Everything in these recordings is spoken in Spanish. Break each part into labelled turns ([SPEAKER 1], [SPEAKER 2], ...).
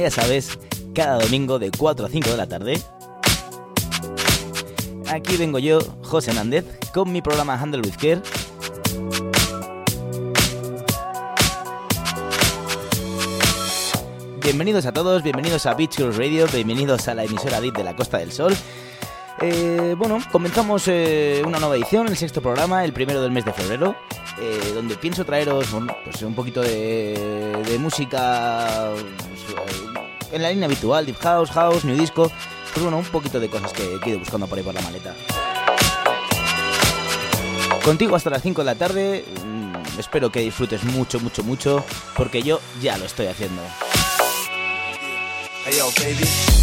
[SPEAKER 1] ya sabes, cada domingo de 4 a 5 de la tarde. Aquí vengo yo, José Hernández, con mi programa Handle with Care. Bienvenidos a todos, bienvenidos a Beach Girls Radio, bienvenidos a la emisora DIT de la Costa del Sol. Eh, bueno, comenzamos eh, una nueva edición, el sexto programa, el primero del mes de febrero, eh, donde pienso traeros bueno, pues un poquito de, de música pues, en la línea habitual, Deep House, House, New Disco, pues bueno, un poquito de cosas que, he ido buscando por ahí por la maleta. Contigo hasta las 5 de la tarde, mm, espero que disfrutes mucho, mucho, mucho, porque yo ya lo estoy haciendo.
[SPEAKER 2] Hey yo, baby.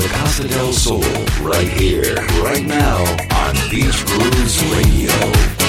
[SPEAKER 3] the
[SPEAKER 4] Casa del Sol right here, right now on Beach Grooves Radio.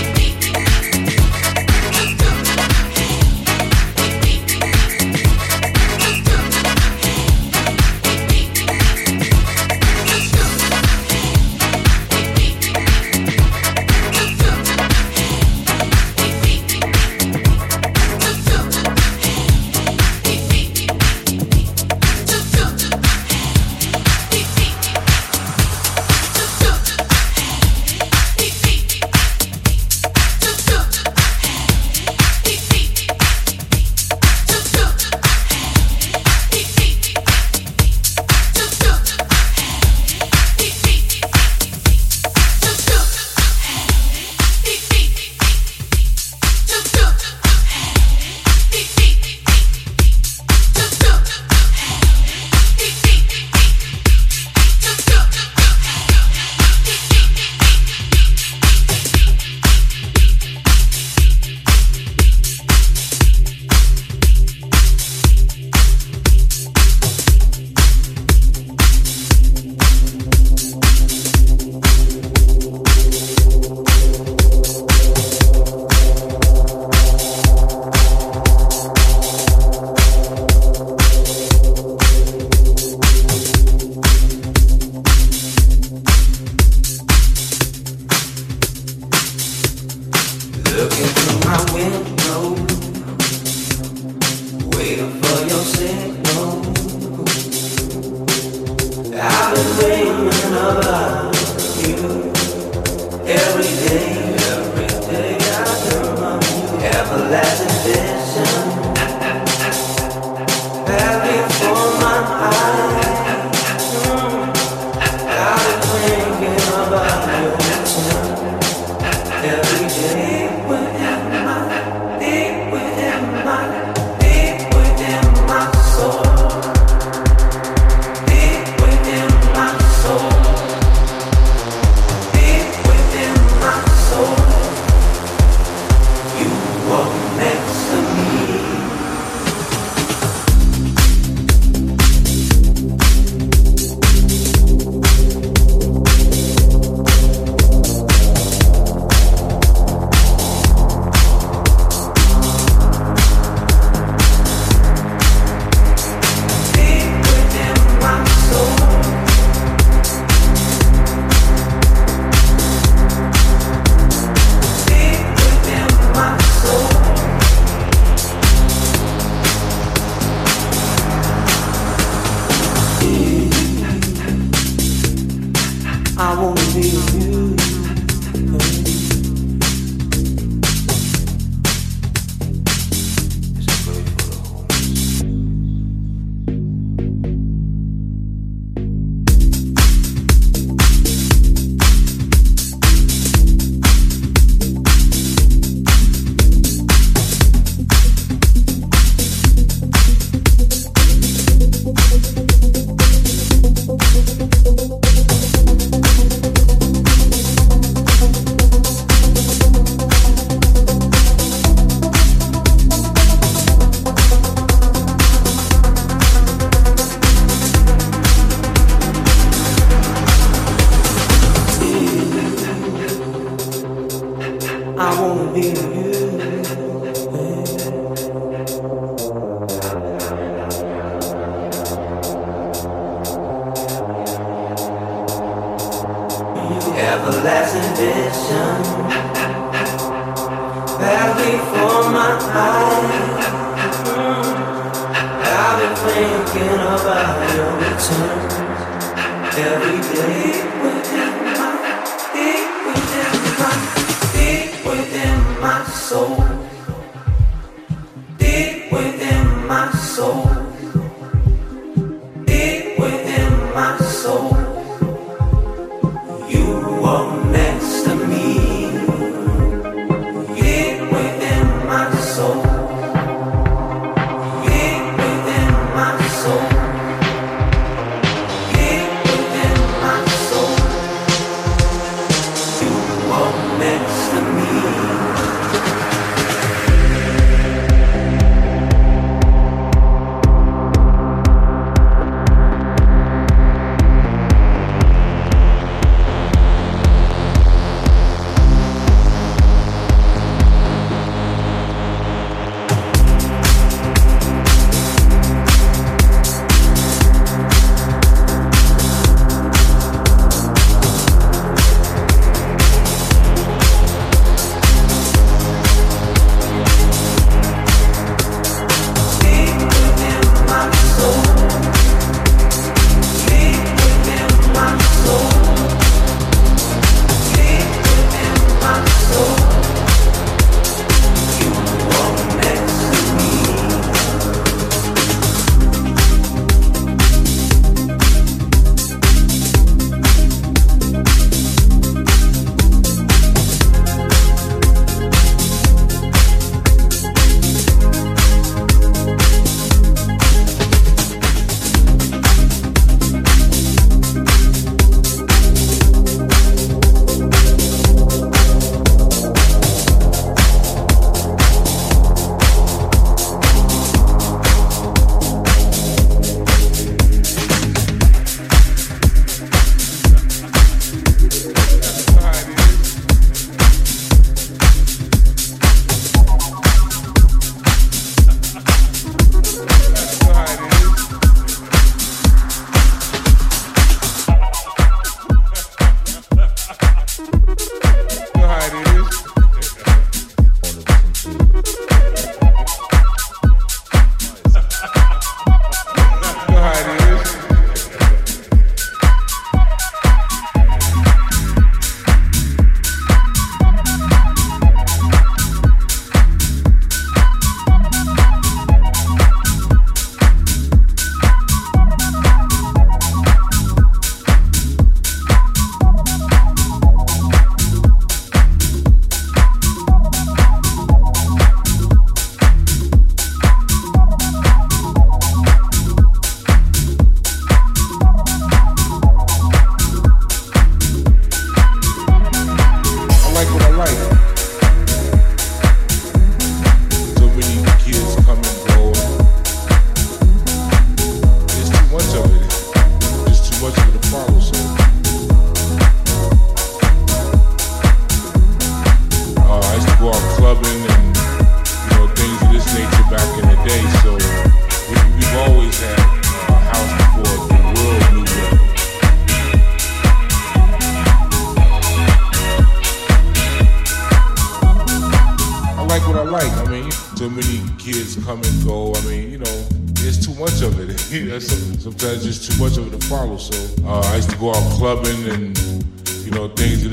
[SPEAKER 5] Every day, every day I dream of you. Everlasting.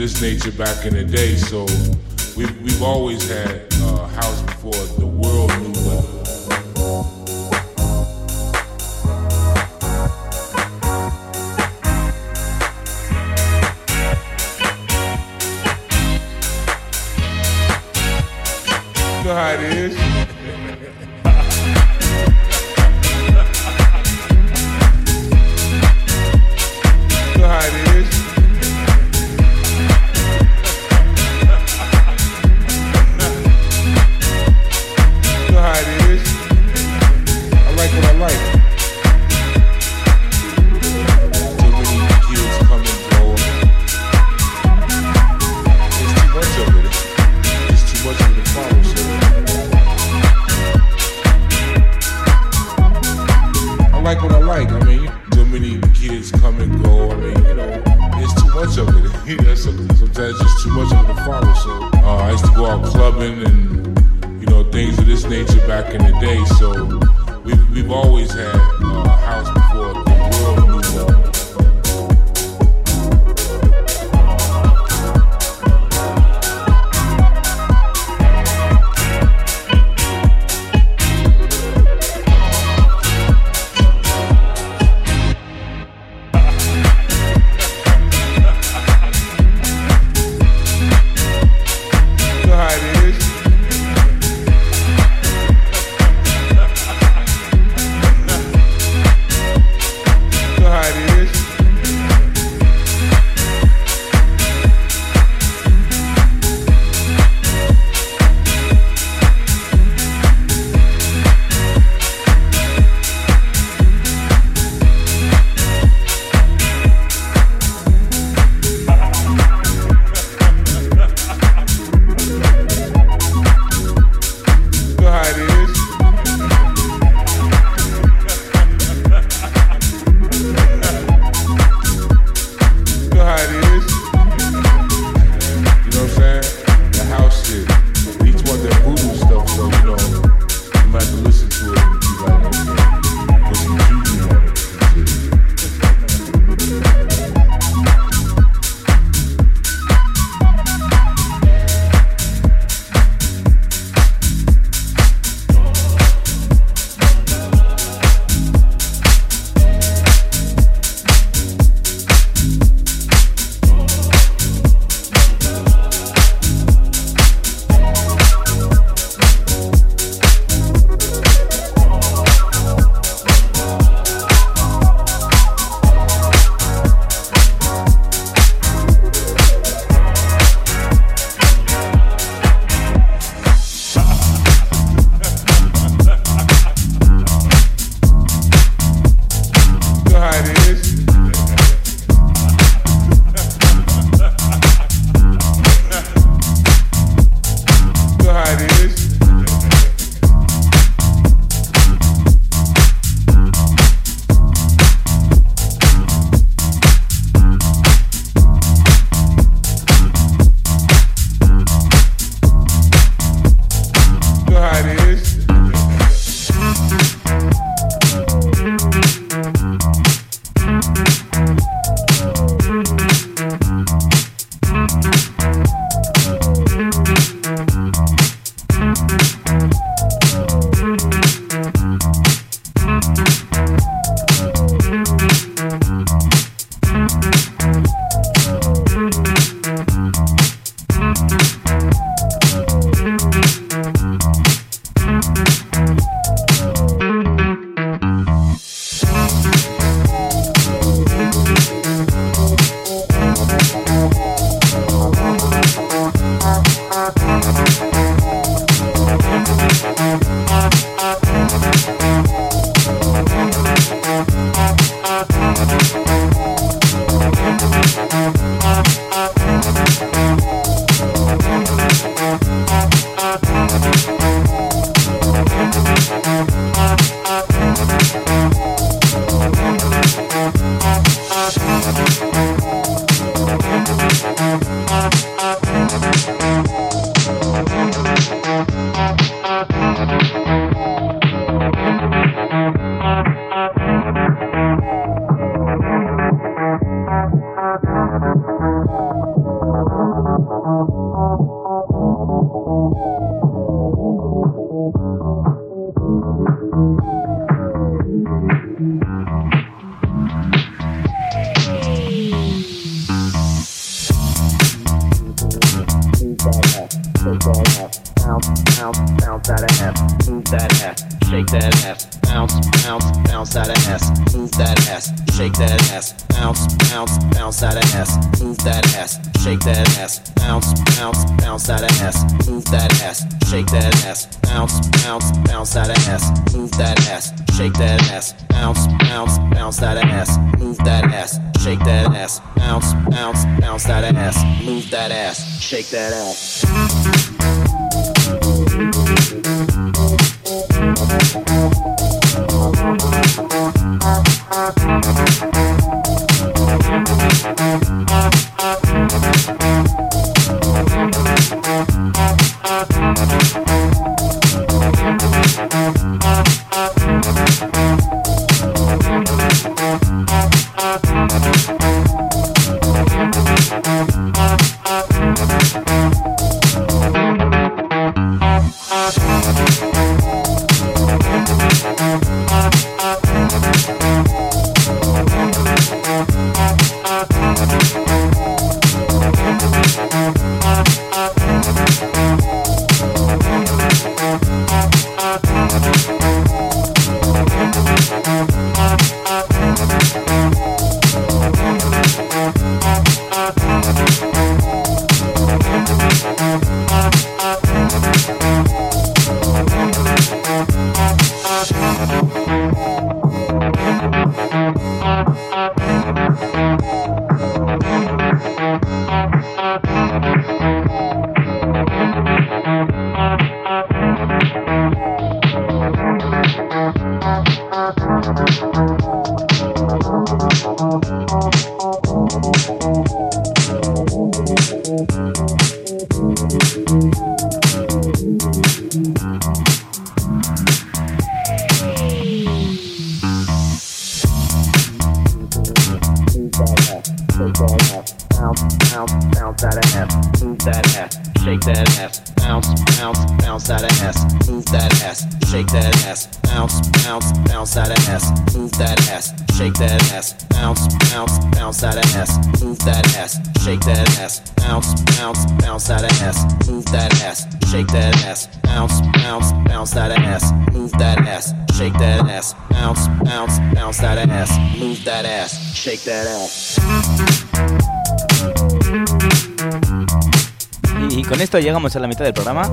[SPEAKER 6] this nature back in the day, so we've, we've always had a uh, house before the
[SPEAKER 7] shake that ass.
[SPEAKER 1] llegamos a la mitad del programa.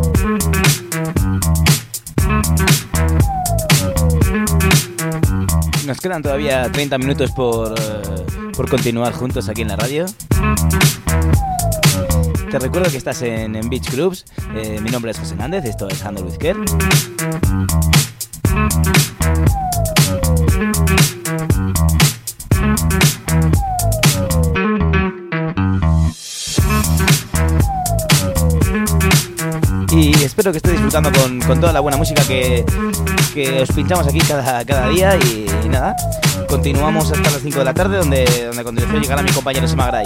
[SPEAKER 1] Nos quedan todavía 30 minutos por, eh, por continuar juntos aquí en la radio. Te recuerdo que estás en, Beach Clubs. Eh, mi nombre es José Hernández, esto es Handle with Care. espero que estéis disfrutando con, con toda la buena música que, que os pinchamos aquí cada, cada día y, nada, continuamos hasta las 5 de la tarde donde, donde continuación llegará mi compañero Semagray.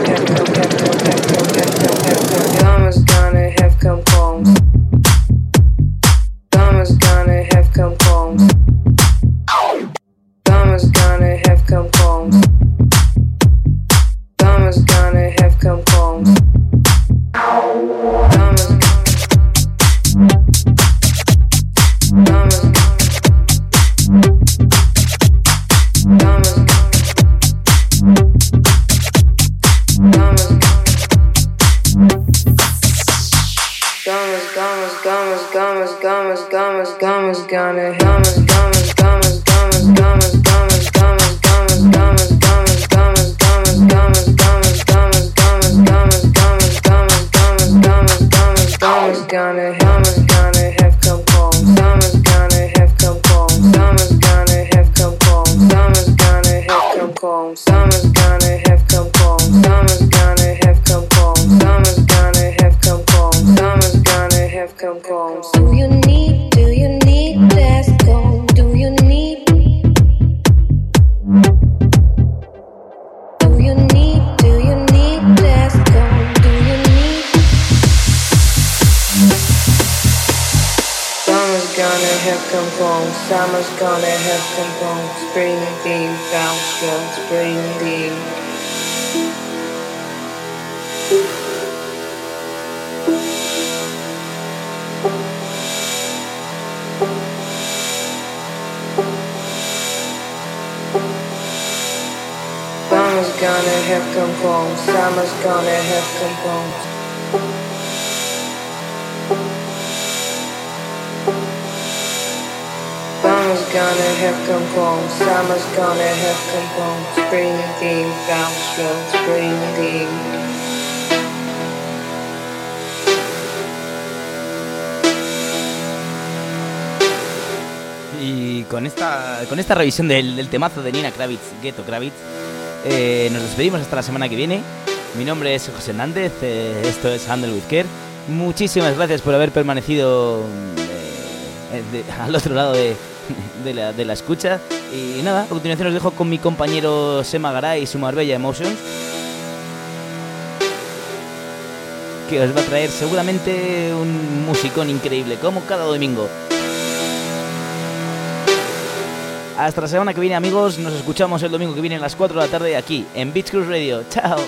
[SPEAKER 8] come home. Summer's gonna have come home. Summer's gonna have come home. Summer's gonna have come home. Spring spring.
[SPEAKER 1] Y con esta, con esta revisión del, del temazo de Nina Kravitz, Ghetto Kravitz, eh, nos despedimos hasta la semana que viene. Mi nombre es José Hernández, eh, esto es Handle with Care. Muchísimas gracias por haber permanecido eh, al otro lado de, de la, de la escucha. Y nada, a continuación os dejo con mi compañero Sema Garay y su Marbella Emotions. Que os va a traer seguramente un musicón increíble, como cada domingo. Hasta la semana que viene, amigos. Nos escuchamos el domingo que viene a las 4 de la tarde aquí en Beach Cruise Radio. Chao.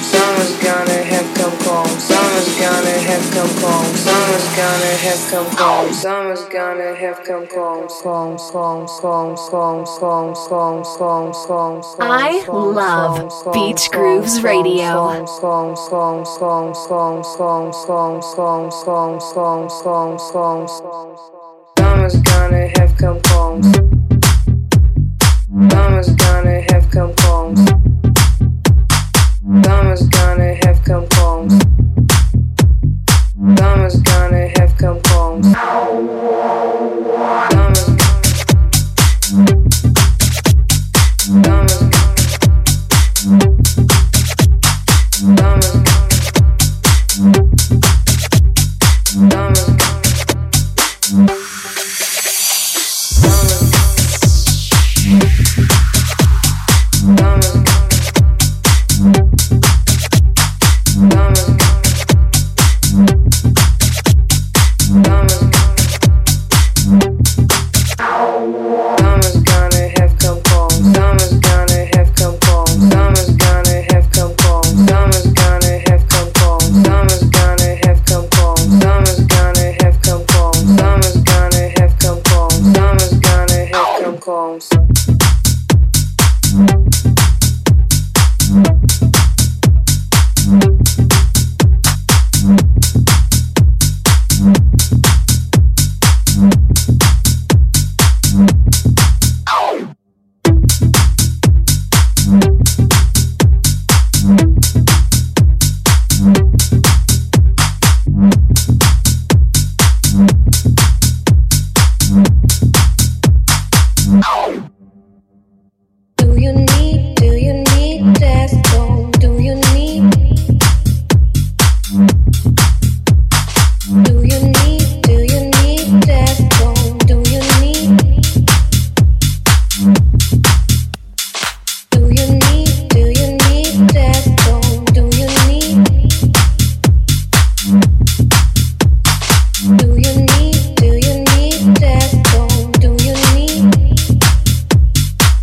[SPEAKER 8] Summer's gonna have come home. Summer's gonna have come home. Summer's gonna have come home. Summer's gonna have come home.
[SPEAKER 9] I love Beach Grooves Radio.
[SPEAKER 8] Summer's gonna have come home. Summer's gonna have come home. Summer's gonna have come home.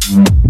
[SPEAKER 10] Mm-hmm.